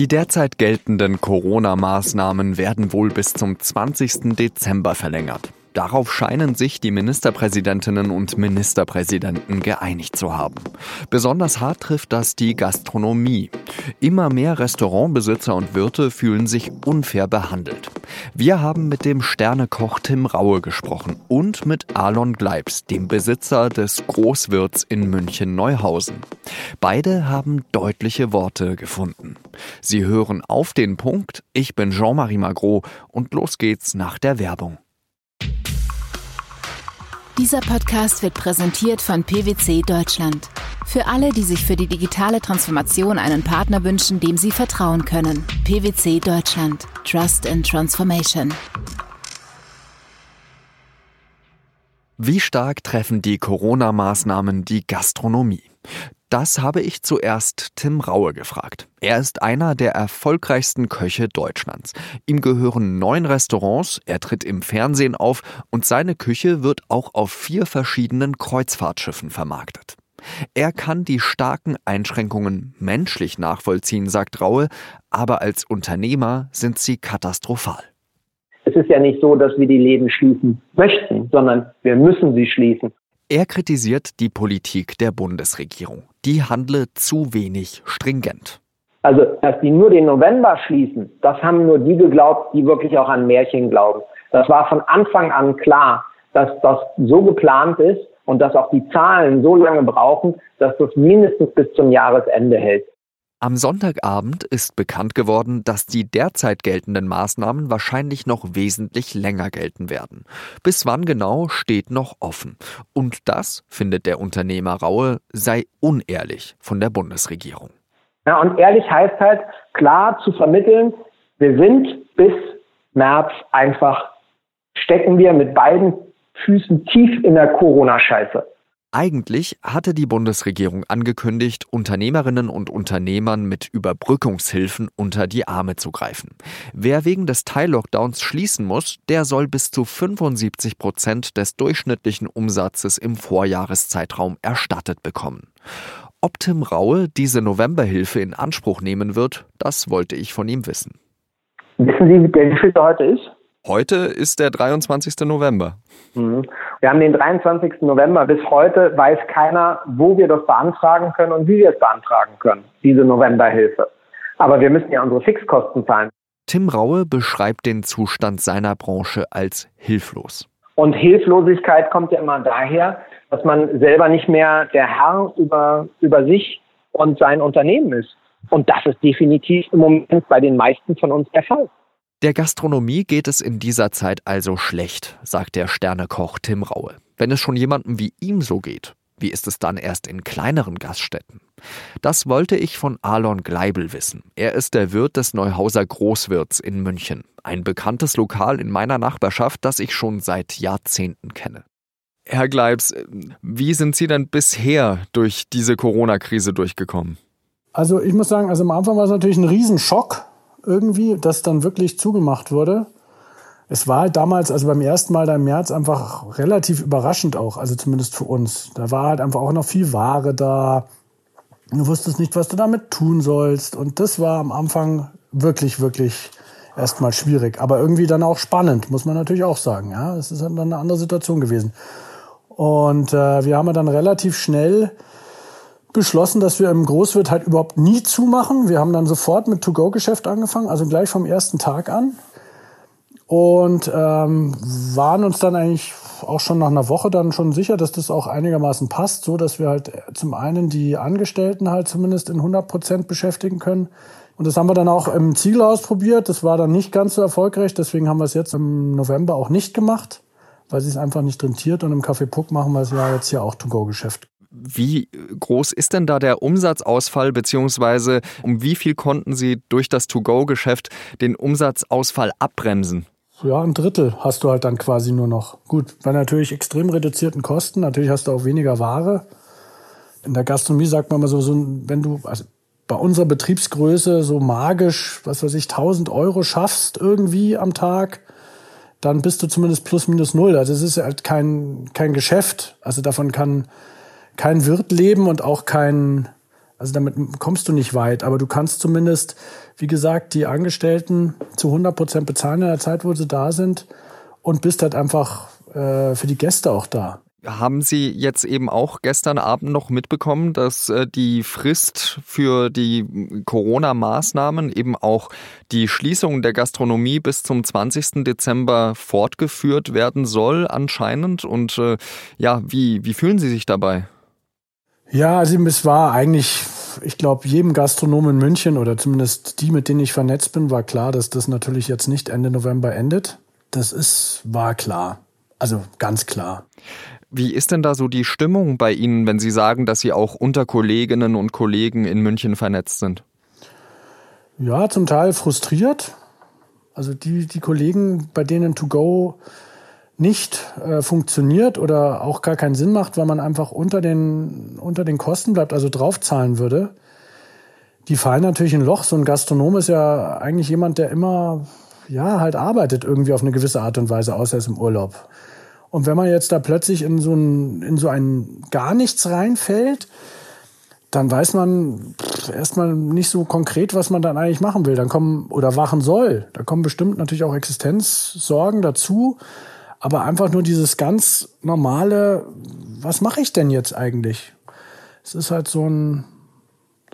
Die derzeit geltenden Corona-Maßnahmen werden wohl bis zum 20. Dezember verlängert. Darauf scheinen sich die Ministerpräsidentinnen und Ministerpräsidenten geeinigt zu haben. Besonders hart trifft das die Gastronomie. Immer mehr Restaurantbesitzer und Wirte fühlen sich unfair behandelt. Wir haben mit dem Sternekoch Tim Raue gesprochen und mit Alon Gleibs, dem Besitzer des Großwirts in München-Neuhausen. Beide haben deutliche Worte gefunden. Sie hören auf den Punkt. Ich bin Jean-Marie Magro und los geht's nach der Werbung. Dieser Podcast wird präsentiert von PwC Deutschland. Für alle, die sich für die digitale Transformation einen Partner wünschen, dem sie vertrauen können. PwC Deutschland. Trust in Transformation. Wie stark treffen die Corona-Maßnahmen die Gastronomie? Das habe ich zuerst Tim Raue gefragt. Er ist einer der erfolgreichsten Köche Deutschlands. Ihm gehören neun Restaurants, er tritt im Fernsehen auf und seine Küche wird auch auf vier verschiedenen Kreuzfahrtschiffen vermarktet. Er kann die starken Einschränkungen menschlich nachvollziehen, sagt Raue, aber als Unternehmer sind sie katastrophal. Es ist ja nicht so, dass wir die Läden schließen möchten, sondern wir müssen sie schließen. Er kritisiert die Politik der Bundesregierung. Die handle zu wenig stringent. Also, dass die nur den November schließen, das haben nur die geglaubt, die wirklich auch an Märchen glauben. Das war von Anfang an klar, dass das so geplant ist und dass auch die Zahlen so lange brauchen, dass das mindestens bis zum Jahresende hält. Am Sonntagabend ist bekannt geworden, dass die derzeit geltenden Maßnahmen wahrscheinlich noch wesentlich länger gelten werden. Bis wann genau steht noch offen. Und das, findet der Unternehmer Raue, sei unehrlich von der Bundesregierung. Ja, und ehrlich heißt halt klar zu vermitteln, wir sind bis März einfach, stecken wir mit beiden Füßen tief in der Corona-Scheiße. Eigentlich hatte die Bundesregierung angekündigt, Unternehmerinnen und Unternehmern mit Überbrückungshilfen unter die Arme zu greifen. Wer wegen des Teil-Lockdowns schließen muss, der soll bis zu 75 Prozent des durchschnittlichen Umsatzes im Vorjahreszeitraum erstattet bekommen. Ob Tim Raue diese Novemberhilfe in Anspruch nehmen wird, das wollte ich von ihm wissen. Wissen Sie, wie viel heute ist? Heute ist der 23. November. Mhm. Wir haben den 23. November. Bis heute weiß keiner, wo wir das beantragen können und wie wir es beantragen können, diese Novemberhilfe. Aber wir müssen ja unsere Fixkosten zahlen. Tim Raue beschreibt den Zustand seiner Branche als hilflos. Und Hilflosigkeit kommt ja immer daher, dass man selber nicht mehr der Herr über, über sich und sein Unternehmen ist. Und das ist definitiv im Moment bei den meisten von uns der Fall. Der Gastronomie geht es in dieser Zeit also schlecht, sagt der Sternekoch Tim Raue. Wenn es schon jemandem wie ihm so geht, wie ist es dann erst in kleineren Gaststätten? Das wollte ich von Alon Gleibel wissen. Er ist der Wirt des Neuhauser Großwirts in München. Ein bekanntes Lokal in meiner Nachbarschaft, das ich schon seit Jahrzehnten kenne. Herr Gleibs, wie sind Sie denn bisher durch diese Corona-Krise durchgekommen? Also ich muss sagen, also am Anfang war es natürlich ein Riesenschock, irgendwie, das dann wirklich zugemacht wurde. Es war halt damals, also beim ersten Mal da im März, einfach relativ überraschend auch, also zumindest für uns. Da war halt einfach auch noch viel Ware da. Du wusstest nicht, was du damit tun sollst. Und das war am Anfang wirklich, wirklich erstmal schwierig. Aber irgendwie dann auch spannend, muss man natürlich auch sagen. Ja, es ist dann eine andere Situation gewesen. Und äh, wir haben dann relativ schnell beschlossen, dass wir im Großwirt halt überhaupt nie zumachen. Wir haben dann sofort mit To-Go-Geschäft angefangen, also gleich vom ersten Tag an. Und ähm, waren uns dann eigentlich auch schon nach einer Woche dann schon sicher, dass das auch einigermaßen passt, so dass wir halt zum einen die Angestellten halt zumindest in 100 Prozent beschäftigen können. Und das haben wir dann auch im Ziel ausprobiert. Das war dann nicht ganz so erfolgreich. Deswegen haben wir es jetzt im November auch nicht gemacht, weil es einfach nicht rentiert. Und im Café Puck machen wir es ja jetzt hier auch To-Go-Geschäft. Wie groß ist denn da der Umsatzausfall, beziehungsweise um wie viel konnten Sie durch das To-Go-Geschäft den Umsatzausfall abbremsen? Ja, ein Drittel hast du halt dann quasi nur noch. Gut, bei natürlich extrem reduzierten Kosten, natürlich hast du auch weniger Ware. In der Gastronomie sagt man mal so, so wenn du also bei unserer Betriebsgröße so magisch, was weiß ich, 1000 Euro schaffst irgendwie am Tag, dann bist du zumindest plus minus null. Also es ist halt kein, kein Geschäft. Also davon kann kein Wirt leben und auch kein Also damit kommst du nicht weit, aber du kannst zumindest, wie gesagt, die Angestellten zu 100 Prozent bezahlen in der Zeit, wo sie da sind und bist halt einfach äh, für die Gäste auch da. Haben Sie jetzt eben auch gestern Abend noch mitbekommen, dass äh, die Frist für die Corona-Maßnahmen eben auch die Schließung der Gastronomie bis zum 20. Dezember fortgeführt werden soll anscheinend? Und äh, ja, wie, wie fühlen Sie sich dabei? Ja, also es war eigentlich, ich glaube, jedem Gastronomen in München oder zumindest die, mit denen ich vernetzt bin, war klar, dass das natürlich jetzt nicht Ende November endet. Das ist, war klar. Also ganz klar. Wie ist denn da so die Stimmung bei Ihnen, wenn Sie sagen, dass Sie auch unter Kolleginnen und Kollegen in München vernetzt sind? Ja, zum Teil frustriert. Also die, die Kollegen, bei denen To Go nicht äh, funktioniert oder auch gar keinen Sinn macht, weil man einfach unter den, unter den Kosten bleibt, also draufzahlen würde, die fallen natürlich in ein Loch. So ein Gastronom ist ja eigentlich jemand, der immer, ja, halt arbeitet irgendwie auf eine gewisse Art und Weise, außer er ist im Urlaub. Und wenn man jetzt da plötzlich in so ein, in so ein gar nichts reinfällt, dann weiß man erstmal nicht so konkret, was man dann eigentlich machen will. Dann kommen oder machen soll. Da kommen bestimmt natürlich auch Existenzsorgen dazu. Aber einfach nur dieses ganz normale, was mache ich denn jetzt eigentlich? Es ist halt so ein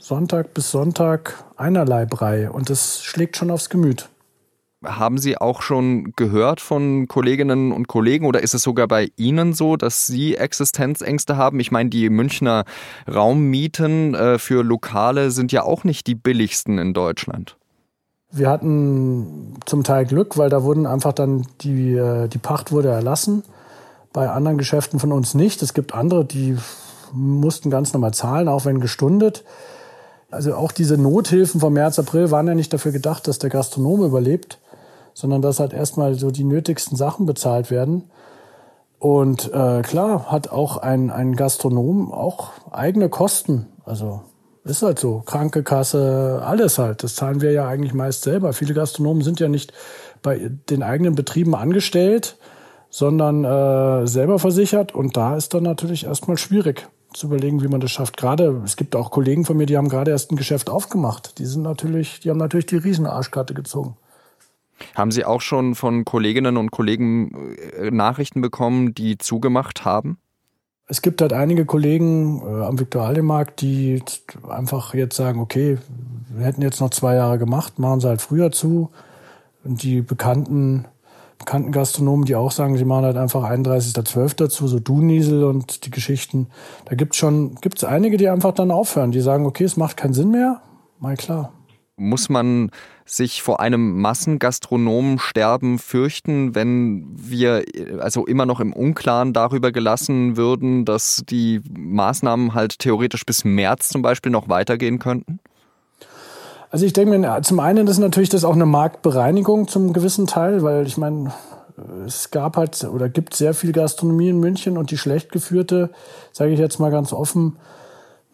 Sonntag bis Sonntag einerlei Brei und das schlägt schon aufs Gemüt. Haben Sie auch schon gehört von Kolleginnen und Kollegen oder ist es sogar bei Ihnen so, dass Sie Existenzängste haben? Ich meine, die Münchner Raummieten äh, für Lokale sind ja auch nicht die billigsten in Deutschland. Wir hatten zum Teil Glück, weil da wurden einfach dann die, äh, die Pacht wurde erlassen. Bei anderen Geschäften von uns nicht. Es gibt andere, die mussten ganz normal zahlen, auch wenn gestundet. Also auch diese Nothilfen vom März, April waren ja nicht dafür gedacht, dass der Gastronom überlebt, sondern dass halt erstmal so die nötigsten Sachen bezahlt werden. Und äh, klar hat auch ein, ein Gastronom auch eigene Kosten. Also ist halt so. Krankenkasse, alles halt. Das zahlen wir ja eigentlich meist selber. Viele Gastronomen sind ja nicht bei den eigenen Betrieben angestellt, sondern äh, selber versichert. Und da ist dann natürlich erstmal schwierig zu überlegen, wie man das schafft. Gerade, es gibt auch Kollegen von mir, die haben gerade erst ein Geschäft aufgemacht. Die sind natürlich, die haben natürlich die Riesenarschkarte gezogen. Haben Sie auch schon von Kolleginnen und Kollegen äh, Nachrichten bekommen, die zugemacht haben? Es gibt halt einige Kollegen äh, am Viktualienmarkt, die einfach jetzt sagen, okay, wir hätten jetzt noch zwei Jahre gemacht, machen sie halt früher zu. Und die bekannten, bekannten Gastronomen, die auch sagen, sie machen halt einfach 31.12. dazu, so Duniesel und die Geschichten. Da gibt's schon, gibt's einige, die einfach dann aufhören, die sagen, okay, es macht keinen Sinn mehr. Mal klar. Muss man sich vor einem Massengastronomensterben fürchten, wenn wir also immer noch im Unklaren darüber gelassen würden, dass die Maßnahmen halt theoretisch bis März zum Beispiel noch weitergehen könnten? Also ich denke mir, zum einen ist natürlich das auch eine Marktbereinigung zum gewissen Teil, weil ich meine, es gab halt oder gibt sehr viel Gastronomie in München und die schlecht geführte, sage ich jetzt mal ganz offen,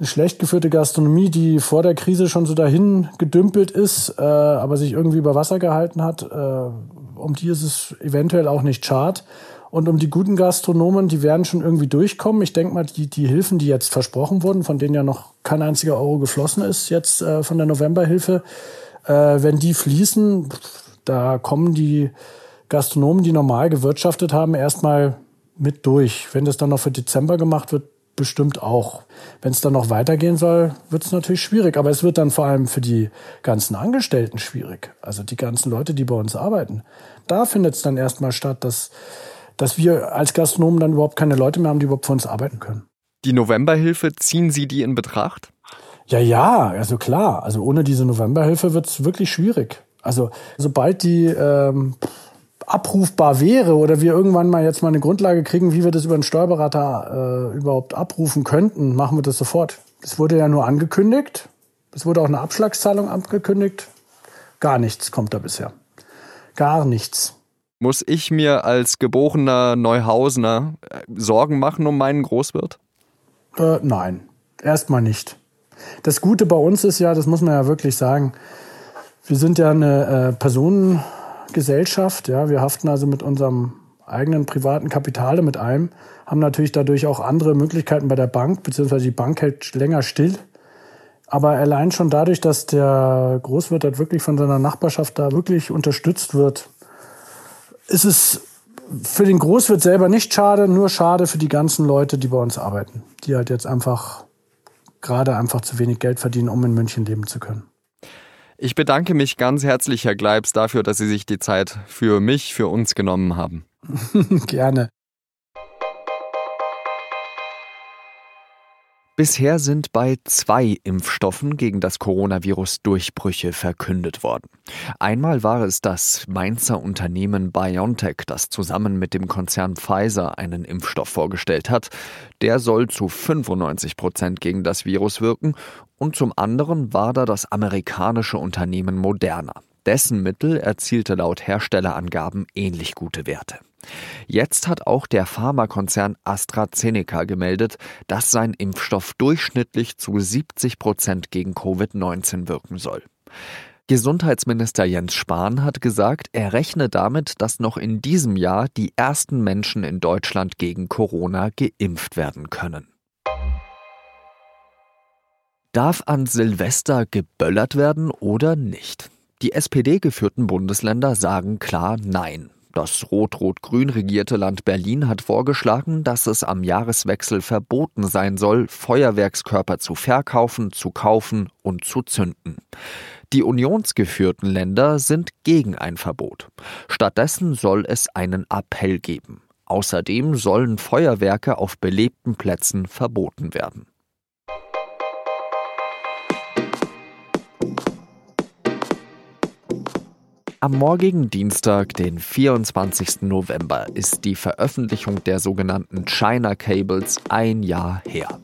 eine schlecht geführte Gastronomie, die vor der Krise schon so dahin gedümpelt ist, äh, aber sich irgendwie über Wasser gehalten hat, äh, um die ist es eventuell auch nicht schad. Und um die guten Gastronomen, die werden schon irgendwie durchkommen. Ich denke mal, die, die Hilfen, die jetzt versprochen wurden, von denen ja noch kein einziger Euro geflossen ist, jetzt äh, von der Novemberhilfe, äh, wenn die fließen, da kommen die Gastronomen, die normal gewirtschaftet haben, erstmal mit durch. Wenn das dann noch für Dezember gemacht wird, bestimmt auch. Wenn es dann noch weitergehen soll, wird es natürlich schwierig. Aber es wird dann vor allem für die ganzen Angestellten schwierig. Also die ganzen Leute, die bei uns arbeiten. Da findet es dann erstmal statt, dass, dass wir als Gastronomen dann überhaupt keine Leute mehr haben, die überhaupt für uns arbeiten können. Die Novemberhilfe, ziehen Sie die in Betracht? Ja, ja, also klar. Also ohne diese Novemberhilfe wird es wirklich schwierig. Also sobald die ähm, abrufbar wäre oder wir irgendwann mal jetzt mal eine Grundlage kriegen, wie wir das über einen Steuerberater äh, überhaupt abrufen könnten, machen wir das sofort. Es wurde ja nur angekündigt. Es wurde auch eine Abschlagszahlung angekündigt. Gar nichts kommt da bisher. Gar nichts. Muss ich mir als geborener Neuhausener äh, Sorgen machen um meinen Großwirt? Äh, nein, erstmal nicht. Das Gute bei uns ist ja, das muss man ja wirklich sagen, wir sind ja eine äh, Personen Gesellschaft. Ja, wir haften also mit unserem eigenen privaten Kapitale mit einem, haben natürlich dadurch auch andere Möglichkeiten bei der Bank, beziehungsweise die Bank hält länger still. Aber allein schon dadurch, dass der Großwirt halt wirklich von seiner Nachbarschaft da wirklich unterstützt wird, ist es für den Großwirt selber nicht schade, nur schade für die ganzen Leute, die bei uns arbeiten, die halt jetzt einfach gerade einfach zu wenig Geld verdienen, um in München leben zu können. Ich bedanke mich ganz herzlich, Herr Gleibs, dafür, dass Sie sich die Zeit für mich, für uns genommen haben. Gerne. Bisher sind bei zwei Impfstoffen gegen das Coronavirus Durchbrüche verkündet worden. Einmal war es das Mainzer Unternehmen BioNTech, das zusammen mit dem Konzern Pfizer einen Impfstoff vorgestellt hat. Der soll zu 95 Prozent gegen das Virus wirken. Und zum anderen war da das amerikanische Unternehmen Moderna. Dessen Mittel erzielte laut Herstellerangaben ähnlich gute Werte. Jetzt hat auch der Pharmakonzern AstraZeneca gemeldet, dass sein Impfstoff durchschnittlich zu 70 Prozent gegen Covid-19 wirken soll. Gesundheitsminister Jens Spahn hat gesagt, er rechne damit, dass noch in diesem Jahr die ersten Menschen in Deutschland gegen Corona geimpft werden können. Darf an Silvester geböllert werden oder nicht? Die SPD-geführten Bundesländer sagen klar Nein. Das rot-rot-grün regierte Land Berlin hat vorgeschlagen, dass es am Jahreswechsel verboten sein soll, Feuerwerkskörper zu verkaufen, zu kaufen und zu zünden. Die unionsgeführten Länder sind gegen ein Verbot. Stattdessen soll es einen Appell geben. Außerdem sollen Feuerwerke auf belebten Plätzen verboten werden. Am morgigen Dienstag, den 24. November, ist die Veröffentlichung der sogenannten China Cables ein Jahr her.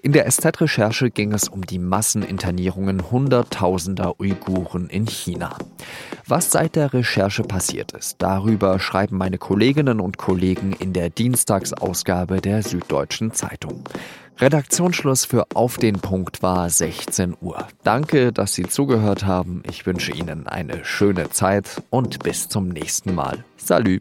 In der SZ-Recherche ging es um die Masseninternierungen Hunderttausender Uiguren in China. Was seit der Recherche passiert ist, darüber schreiben meine Kolleginnen und Kollegen in der Dienstagsausgabe der Süddeutschen Zeitung. Redaktionsschluss für Auf den Punkt war 16 Uhr. Danke, dass Sie zugehört haben. Ich wünsche Ihnen eine schöne Zeit und bis zum nächsten Mal. Salü.